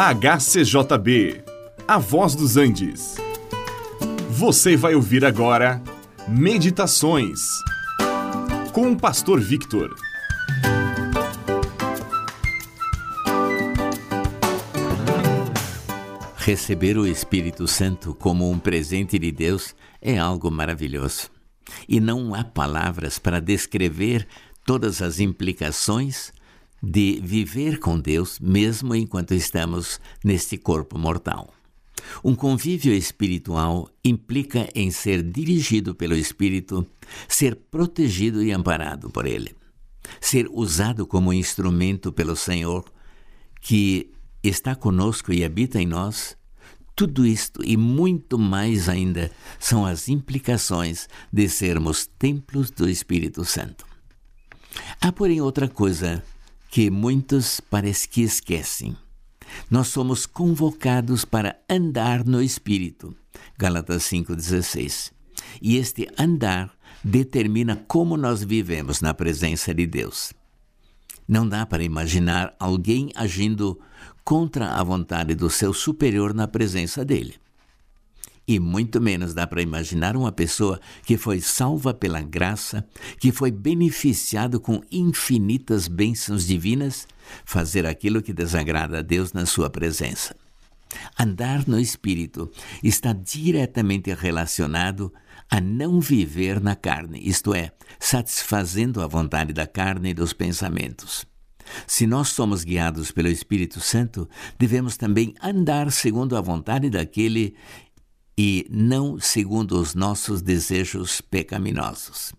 HCJB, A Voz dos Andes. Você vai ouvir agora Meditações com o Pastor Victor. Receber o Espírito Santo como um presente de Deus é algo maravilhoso. E não há palavras para descrever todas as implicações de viver com Deus mesmo enquanto estamos neste corpo mortal. Um convívio espiritual implica em ser dirigido pelo Espírito, ser protegido e amparado por Ele, ser usado como instrumento pelo Senhor, que está conosco e habita em nós. Tudo isto e muito mais ainda são as implicações de sermos templos do Espírito Santo. Há, porém, outra coisa que muitos parece que esquecem. Nós somos convocados para andar no Espírito. Gálatas 5,16. E este andar determina como nós vivemos na presença de Deus. Não dá para imaginar alguém agindo contra a vontade do seu superior na presença dele. E muito menos dá para imaginar uma pessoa que foi salva pela graça, que foi beneficiado com infinitas bênçãos divinas, fazer aquilo que desagrada a Deus na sua presença. Andar no Espírito está diretamente relacionado a não viver na carne, isto é, satisfazendo a vontade da carne e dos pensamentos. Se nós somos guiados pelo Espírito Santo, devemos também andar segundo a vontade daquele e não segundo os nossos desejos pecaminosos.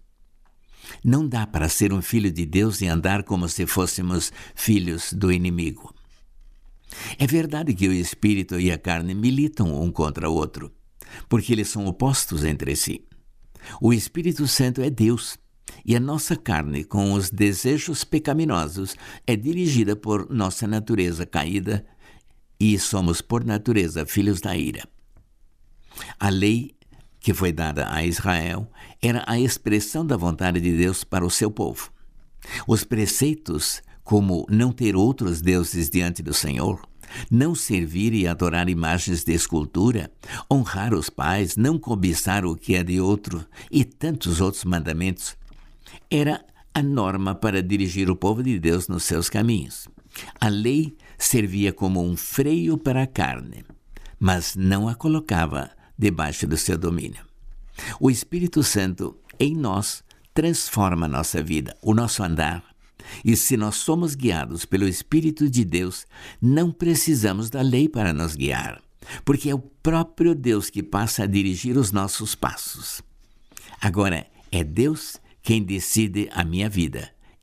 Não dá para ser um filho de Deus e andar como se fôssemos filhos do inimigo. É verdade que o espírito e a carne militam um contra o outro, porque eles são opostos entre si. O Espírito Santo é Deus e a nossa carne, com os desejos pecaminosos, é dirigida por nossa natureza caída e somos, por natureza, filhos da ira. A lei que foi dada a Israel era a expressão da vontade de Deus para o seu povo. Os preceitos, como não ter outros deuses diante do Senhor, não servir e adorar imagens de escultura, honrar os pais, não cobiçar o que é de outro e tantos outros mandamentos, era a norma para dirigir o povo de Deus nos seus caminhos. A lei servia como um freio para a carne, mas não a colocava debaixo do seu domínio. O Espírito Santo em nós transforma a nossa vida, o nosso andar. E se nós somos guiados pelo Espírito de Deus, não precisamos da lei para nos guiar, porque é o próprio Deus que passa a dirigir os nossos passos. Agora, é Deus quem decide a minha vida